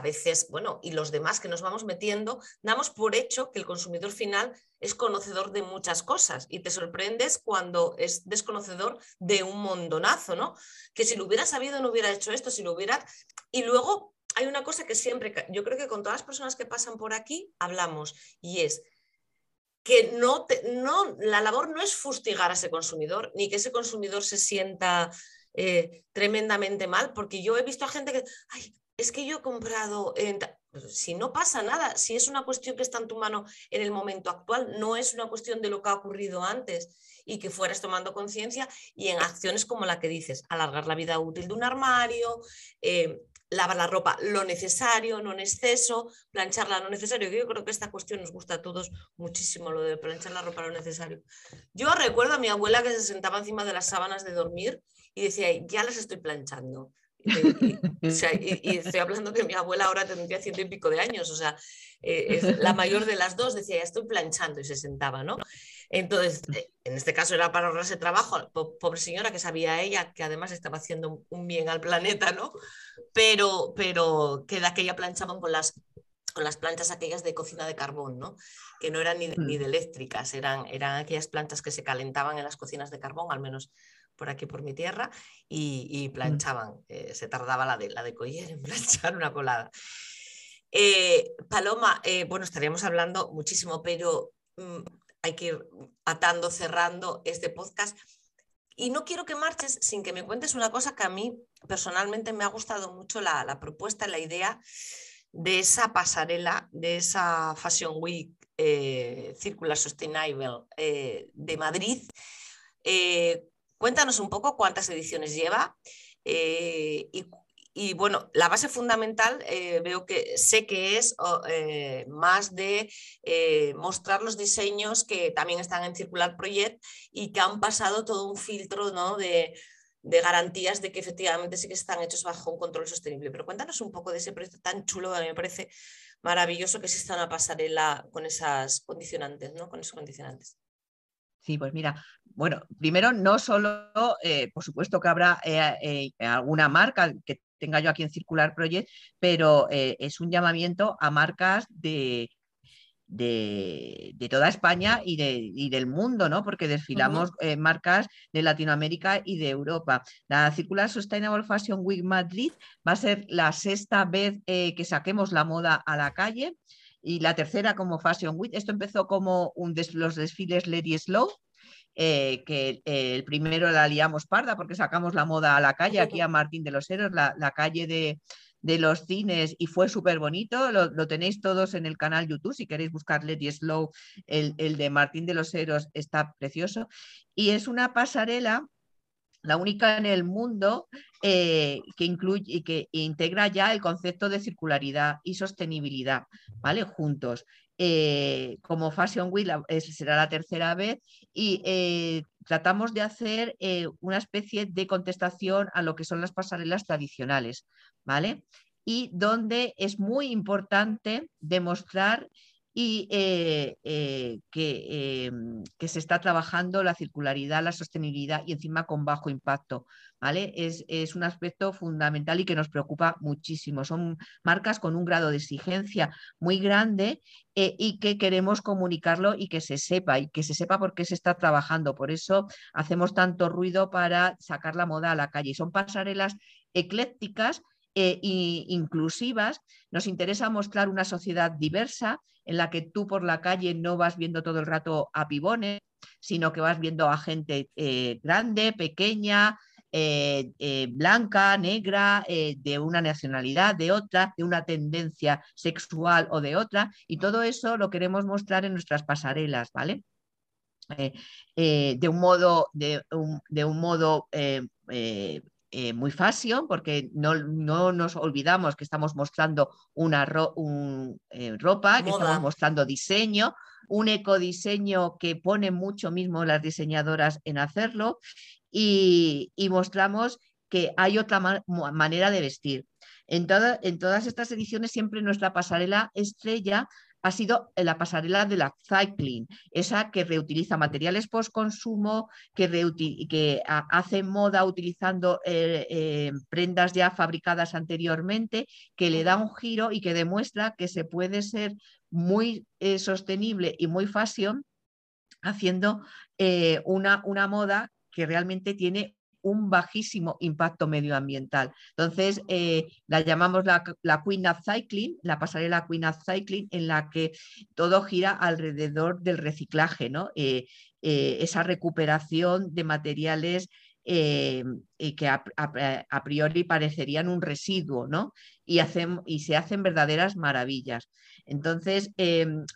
Speaker 1: veces, bueno, y los demás que nos vamos metiendo, damos por hecho que el consumidor final es conocedor de muchas cosas y te sorprendes cuando es desconocedor de un mondonazo, ¿no? Que si lo hubiera sabido no hubiera hecho esto, si lo hubiera... Y luego hay una cosa que siempre, yo creo que con todas las personas que pasan por aquí hablamos y es que no, no, la labor no es fustigar a ese consumidor, ni que ese consumidor se sienta eh, tremendamente mal, porque yo he visto a gente que, ay, es que yo he comprado, si no pasa nada, si es una cuestión que está en tu mano en el momento actual, no es una cuestión de lo que ha ocurrido antes y que fueras tomando conciencia y en acciones como la que dices, alargar la vida útil de un armario, eh, lavar la ropa lo necesario, no en exceso, plancharla lo necesario. Yo creo que esta cuestión nos gusta a todos muchísimo, lo de planchar la ropa lo necesario. Yo recuerdo a mi abuela que se sentaba encima de las sábanas de dormir y decía, ya las estoy planchando. Y, estoy hablando que mi abuela ahora tendría ciento y pico de años, o sea, eh, es la mayor de las dos decía, ya estoy planchando y se sentaba, ¿no? Entonces, eh, en este caso era para ahorrarse trabajo, pobre señora que sabía ella que además estaba haciendo un bien al planeta, ¿no? Pero, pero que de aquella planchaban con las, con las planchas aquellas de cocina de carbón, ¿no? Que no eran ni, ni mm. de eléctricas, eran, eran aquellas planchas que se calentaban en las cocinas de carbón, al menos por aquí por mi tierra, y, mm. planchaban. Eh, se tardaba la de, la de coller en planchar una colada. Eh, Paloma, bueno, estaríamos hablando muchísimo, pero mm, hay que ir atando, cerrando este podcast. Y no quiero que marches sin que me cuentes una cosa que a mí personalmente me ha gustado mucho la, propuesta, la idea de esa pasarela, de esa Fashion Week eh, Circular Sustainable eh, de Madrid. Eh, cuéntanos un poco cuántas ediciones lleva y y bueno, la base fundamental eh, veo que sé que es eh, más de eh, mostrar los diseños que también están en Circular Project y que han pasado todo un filtro ¿no? de, de, garantías de que efectivamente sí que están hechos bajo un control sostenible. Pero cuéntanos un poco de ese proyecto tan chulo que me parece maravilloso que exista una pasarela con esas condicionantes, ¿no? Con esos condicionantes.
Speaker 2: Sí, pues mira, bueno, primero no solo, por supuesto que habrá alguna marca que tenga yo aquí en Circular Project, pero eh, es un llamamiento a marcas de, de, toda España y, de, del mundo, ¿no? Porque desfilamos eh, marcas de Latinoamérica y de Europa. La Circular Sustainable Fashion Week Madrid va a ser la sexta vez eh, que saquemos la moda a la calle y la tercera como Fashion Week. Esto empezó como un de los desfiles Lady Slow, eh, que el primero la liamos parda porque sacamos la moda a la calle, aquí a Martín de los Heros, la, calle de, los cines y fue súper bonito. Lo, tenéis todos en el canal YouTube. Si queréis buscar Lady Slow, el, el, de Martín de los Heros está precioso. Y es una pasarela la única en el mundo eh, que incluye y que integra ya el concepto de circularidad y sostenibilidad, ¿vale? Juntos. Eh, como Fashion Week será la tercera vez y eh, tratamos de hacer una especie de contestación a lo que son las pasarelas tradicionales, ¿vale? Y donde es muy importante demostrar y eh, eh, que, em, que, se está trabajando la circularidad, la sostenibilidad y encima con bajo impacto. ¿vale? Es, es, un aspecto fundamental y que nos preocupa muchísimo. Son marcas con un grado de exigencia muy grande eh, y que queremos comunicarlo y que se sepa, y que se sepa por qué se está trabajando. Por eso hacemos tanto ruido para sacar la moda a la calle. Son pasarelas eclécticas e inclusivas. Nos interesa mostrar una sociedad diversa en la que tú por la calle no vas viendo todo el rato a pibones, sino que vas viendo a gente eh, grande, pequeña, eh, eh, blanca, negra, de una nacionalidad, de otra, de una tendencia sexual o de otra, y todo eso lo queremos mostrar en nuestras pasarelas, ¿vale? de un modo, de de un modo eh, muy fashion, porque no, nos olvidamos que estamos mostrando una eh, ropa, que estamos mostrando diseño, un ecodiseño que pone mucho mismo las diseñadoras en hacerlo y, mostramos que hay otra manera de vestir. En, en todas estas ediciones siempre nuestra pasarela estrella ha sido la pasarela de la cycling, esa que reutiliza materiales post-consumo, que, que hace moda utilizando eh, eh, prendas ya fabricadas anteriormente, que le da un giro y que demuestra que se puede ser muy eh, sostenible y muy fashion haciendo una, una moda que realmente tiene un bajísimo impacto medioambiental. Entonces, eh, la llamamos la, Queen of Cycling, la pasarela Queen of Cycling, en la que todo gira alrededor del reciclaje, ¿no? Eh, eh, esa recuperación de materiales que a, priori parecerían un residuo, ¿no? Y, hacen, y se hacen verdaderas maravillas. Entonces,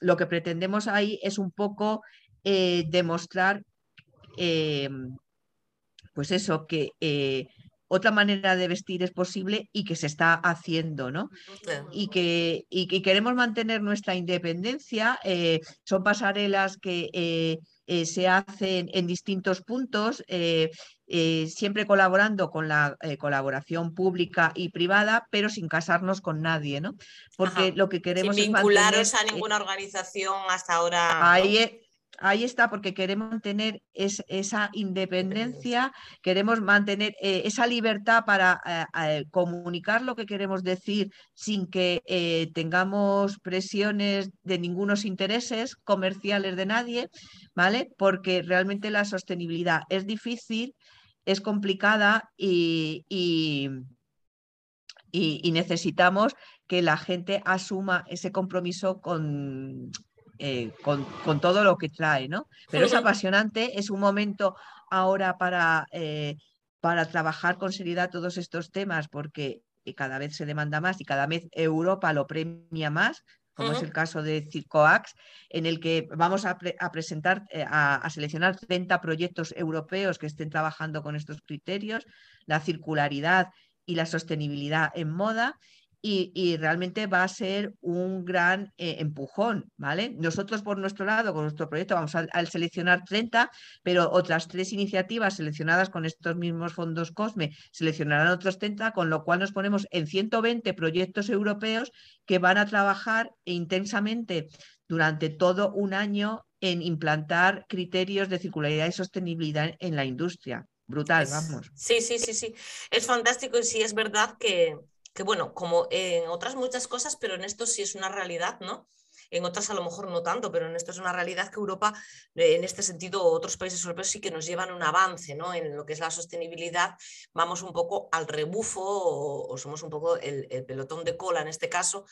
Speaker 2: lo que pretendemos ahí es un poco demostrar pues eso, que eh, otra manera de vestir es posible y que se está haciendo, ¿no? Y que, y que queremos mantener nuestra independencia. Eh, son pasarelas que eh, se hacen en distintos puntos, siempre colaborando con la colaboración pública y privada, pero sin casarnos con nadie, ¿no? Porque lo que queremos
Speaker 1: sin vincularos a ninguna organización hasta ahora.
Speaker 2: Ahí, ahí está, porque queremos mantener esa independencia, queremos mantener eh, esa libertad para eh, eh, comunicar lo que queremos decir sin que tengamos presiones de ningunos intereses comerciales de nadie, ¿vale? Porque realmente la sostenibilidad es difícil, es complicada y, y necesitamos que la gente asuma ese compromiso con, eh, con, todo lo que trae, ¿no? Pero es apasionante, es un momento ahora para, eh, para trabajar con seriedad todos estos temas porque cada vez se demanda más y cada vez Europa lo premia más, como es el caso de Circoax, en el que vamos a, presentar, eh, a, seleccionar 30 proyectos europeos que estén trabajando con estos criterios, la circularidad y la sostenibilidad en moda, y, realmente va a ser un gran eh, empujón, ¿vale? Nosotros por nuestro lado, con nuestro proyecto, vamos a, seleccionar 30, pero otras tres iniciativas seleccionadas con estos mismos fondos COSME seleccionarán otros 30, con lo cual nos ponemos en 120 proyectos europeos que van a trabajar intensamente durante todo un año en implantar criterios de circularidad y sostenibilidad en la industria. brutal, vamos.
Speaker 1: Sí, sí, sí, sí. Es fantástico y sí es verdad que, que, bueno, como en otras muchas cosas, pero en esto sí es una realidad, ¿no? En otras a lo mejor no tanto, pero en esto es una realidad que Europa, eh, en este sentido, otros países europeos sí que nos llevan un avance ¿no? en lo que es la sostenibilidad, vamos un poco al rebufo o, somos un poco el, el pelotón de cola en este caso,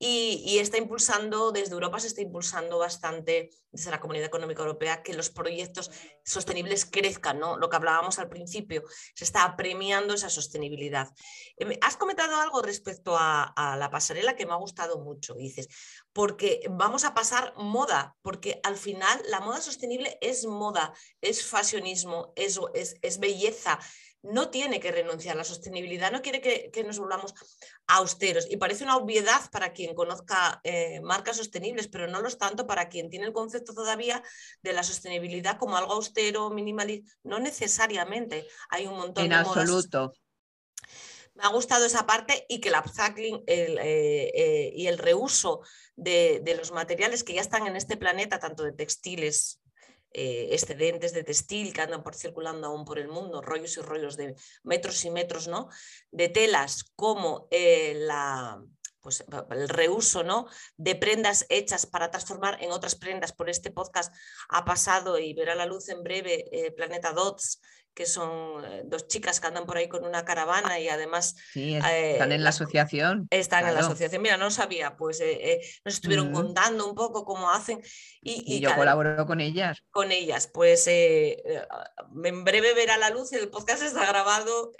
Speaker 1: y, está impulsando, desde Europa se está impulsando bastante, desde la Comunidad Económica Europea, que los proyectos sostenibles crezcan, ¿no? Lo que hablábamos al principio, se está premiando esa sostenibilidad. Em, has comentado algo respecto a, la pasarela que me ha gustado mucho, dices, porque vamos a pasar moda, porque al final la moda sostenible es moda, es fashionismo, es, es belleza, no tiene que renunciar a la sostenibilidad, no quiere que, nos volvamos austeros. Y parece una obviedad para quien conozca eh, marcas sostenibles, pero no lo es tanto para quien tiene el concepto todavía de la sostenibilidad como algo austero, minimalista. No necesariamente. Hay un montón
Speaker 2: en
Speaker 1: de
Speaker 2: absoluto.
Speaker 1: Me ha gustado esa parte y que el upcycling el, eh, eh, y el reuso de, de, los materiales que ya están en este planeta, tanto de textiles eh, excedentes de textil que andan por circulando aún por el mundo, rollos y rollos de metros y metros, ¿no? De telas como la, pues, el reuso ¿no? de prendas hechas para transformar en otras prendas. Por este podcast ha pasado y verá la luz en breve eh, Planeta Dots, que son eh, dos chicas que andan por ahí con una caravana y además...
Speaker 2: están en la asociación.
Speaker 1: Están en la asociación. Mira, no sabía, pues eh, eh, nos estuvieron contando un poco cómo hacen.
Speaker 2: Y, yo colaboro con ellas.
Speaker 1: Con ellas, pues en breve verá la luz, el podcast está grabado,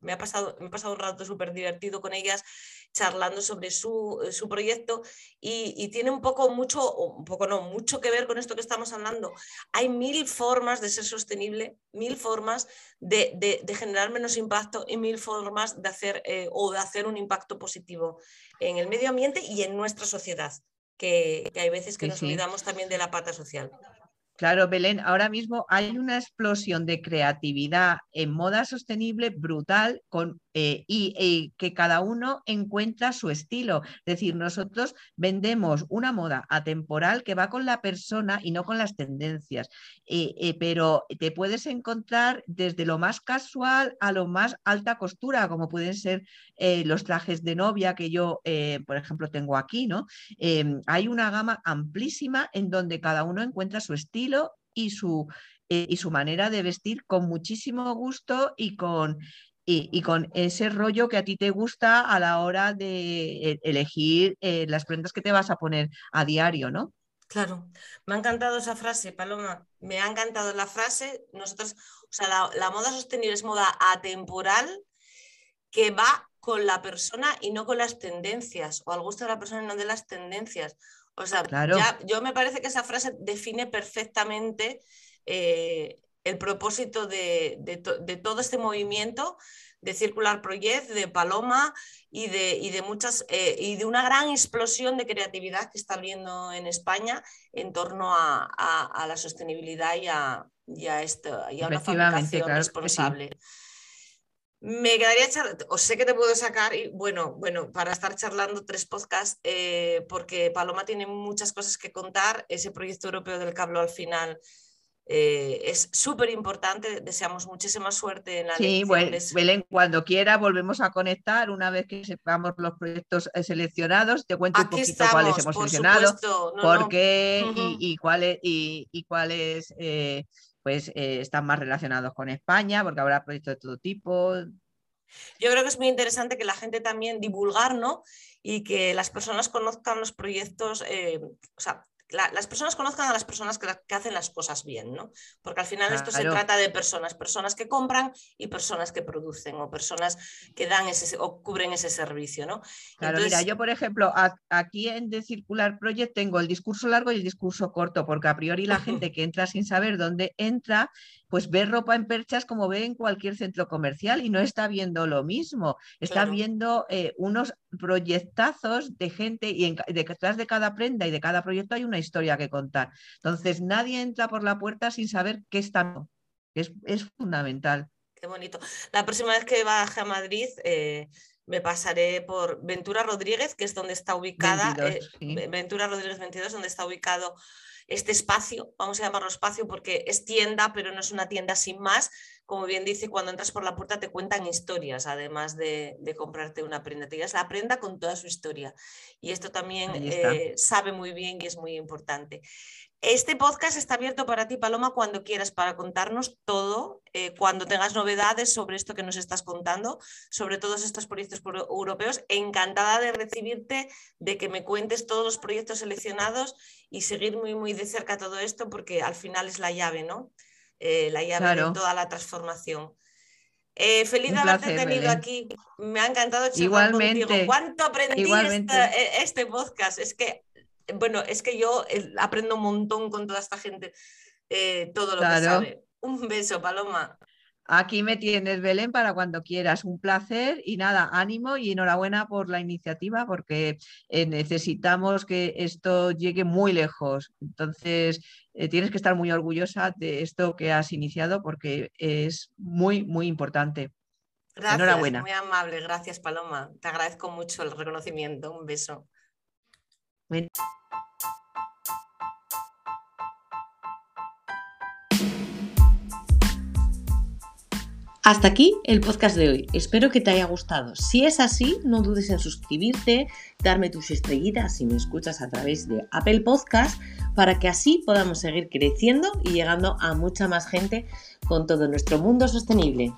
Speaker 1: me, ha pasado, me ha pasado un rato súper divertido con ellas charlando sobre su, su proyecto y, tiene un poco mucho, un poco no, mucho que ver con esto que estamos hablando. Hay mil formas de ser sostenible, mil formas de, generar menos impacto y mil formas de hacer eh, o de hacer un impacto positivo en el medio ambiente y en nuestra sociedad, que, hay veces que nos olvidamos también de la pata social.
Speaker 2: Claro, Belén, ahora mismo hay una explosión de creatividad en moda sostenible brutal con eh, y, que cada uno encuentra su estilo. Es decir, nosotros vendemos una moda atemporal que va con la persona y no con las tendencias, eh, eh, pero te puedes encontrar desde lo más casual a lo más alta costura, como pueden ser los trajes de novia que yo, por ejemplo, tengo aquí, ¿no? Em, hay una gama amplísima en donde cada uno encuentra su estilo y su, y su manera de vestir con muchísimo gusto y con, y, con ese rollo que a ti te gusta a la hora de e, elegir eh, las prendas que te vas a poner a diario, ¿no?
Speaker 1: Claro, me ha encantado esa frase, Paloma. Me ha encantado la frase. Nosotros, o sea, la, moda sostenible es moda atemporal que va con la persona y no con las tendencias, o al gusto de la persona y no de las tendencias. O sea, yo me parece que esa frase define perfectamente eh, el propósito de, todo este movimiento de Circular Project, de Paloma y de, de muchas eh, y de una gran explosión de creatividad que está habiendo en España en torno a, la sostenibilidad y a, esto, y a una fabricación responsable. Me quedaría charlando, o sé que te puedo sacar, y bueno, bueno, para estar charlando tres podcasts, eh, porque Paloma tiene muchas cosas que contar. Ese proyecto europeo del cable al final eh, es súper importante, deseamos muchísima suerte en la
Speaker 2: Sí, bueno, Belén, cuando quiera volvemos a conectar una vez que sepamos los proyectos eh, seleccionados, te cuento un poquito cuáles hemos seleccionado, por qué y, cuáles, y, cuáles eh, pues, están más relacionados con España, porque habrá proyectos de todo tipo.
Speaker 1: Yo creo que es muy interesante que la gente también divulgar, ¿no? Y que las personas conozcan los proyectos, o sea, las personas conozcan a las personas que, hacen las cosas bien, ¿no? Porque al final esto se trata de personas, personas que compran y personas que producen o personas que dan ese o cubren ese servicio, ¿no?
Speaker 2: Claro, mira, yo por ejemplo, aquí en The Circular Project tengo el discurso largo y el discurso corto, porque a priori la gente que entra sin saber dónde entra, pues ve ropa en perchas como ve en cualquier centro comercial y no está viendo lo mismo, está viendo eh, unos proyectazos de gente y detrás de cada prenda y de cada proyecto hay una historia que contar. Entonces nadie entra por la puerta sin saber qué está, es, es fundamental.
Speaker 1: Qué bonito. La próxima vez que baje a Madrid, eh, me pasaré por Ventura Rodríguez, que es donde está ubicada, eh, Ventura Rodríguez 22, donde está ubicado este espacio, vamos a llamarlo espacio porque es tienda, pero no es una tienda sin más. Como bien dice, cuando entras por la puerta te cuentan historias, además de, comprarte una prenda. Te la prenda con toda su historia. Y esto también eh, sabe muy bien y es muy importante. Este podcast está abierto para ti, Paloma, cuando quieras, para contarnos todo, eh, cuando tengas novedades sobre esto que nos estás contando, sobre todos estos proyectos europeos. Encantada de recibirte, de que me cuentes todos los proyectos seleccionados y seguir muy, muy de cerca todo esto, porque al final es la llave, ¿no? Eh, la llave de toda la transformación. Eh, feliz de haberte tenido aquí. Me ha encantado charlar Igualmente. contigo. ¿Cuánto aprendí este podcast? Es que bueno, es que yo eh, aprendo un montón con toda esta gente, eh, todo lo que sabe. Un beso, Paloma.
Speaker 2: Aquí me tienes, Belén, para cuando quieras. Un placer y nada, ánimo y enhorabuena por la iniciativa porque eh, necesitamos que esto llegue muy lejos. Entonces, tienes que estar muy orgullosa de esto que has iniciado porque es muy, muy importante.
Speaker 1: Gracias, enhorabuena. muy amable. Gracias, Paloma. Te agradezco mucho el reconocimiento. Un beso.
Speaker 3: Hasta aquí el podcast de hoy. Espero que te haya gustado. Si es así, no dudes en suscribirte, darme tus estrellitas si me escuchas a través de Apple Podcast, para que así podamos seguir creciendo y llegando a mucha más gente con todo nuestro mundo sostenible.